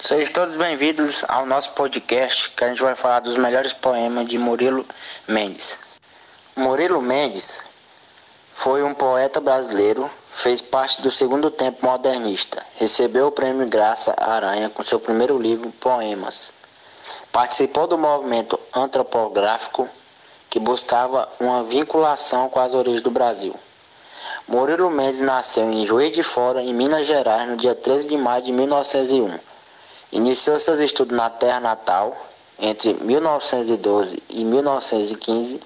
Sejam todos bem-vindos ao nosso podcast que a gente vai falar dos melhores poemas de Murilo Mendes. Murilo Mendes foi um poeta brasileiro, fez parte do segundo tempo modernista, recebeu o prêmio Graça Aranha com seu primeiro livro Poemas. Participou do movimento antropográfico que buscava uma vinculação com as origens do Brasil. Murilo Mendes nasceu em Juiz de Fora, em Minas Gerais, no dia 13 de maio de 1901. Iniciou seus estudos na terra natal entre 1912 e 1915.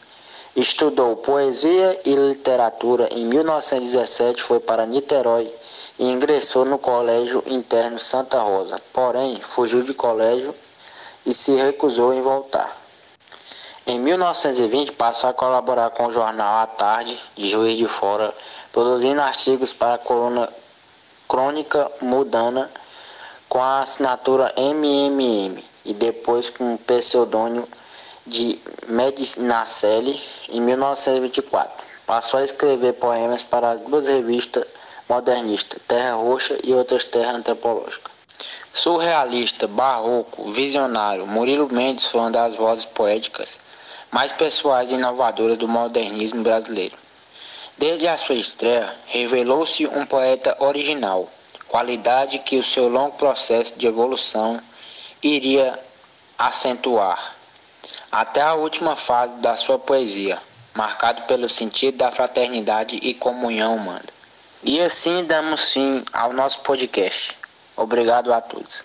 Estudou poesia e literatura em 1917, foi para Niterói e ingressou no Colégio Interno Santa Rosa. Porém, fugiu do colégio e se recusou em voltar. Em 1920 passou a colaborar com o jornal A Tarde, de Juiz de Fora, produzindo artigos para a coluna Crônica Mudana com a assinatura MMM e depois com o pseudônimo de Medinacelli em 1924. Passou a escrever poemas para as duas revistas modernistas, Terra Roxa e outras terras antropológicas. Surrealista, barroco, visionário, Murilo Mendes foi uma das vozes poéticas mais pessoais e inovadoras do modernismo brasileiro. Desde a sua estreia, revelou-se um poeta original, qualidade que o seu longo processo de evolução iria acentuar, até a última fase da sua poesia, marcado pelo sentido da fraternidade e comunhão humana. E assim damos fim ao nosso podcast. Obrigado a todos.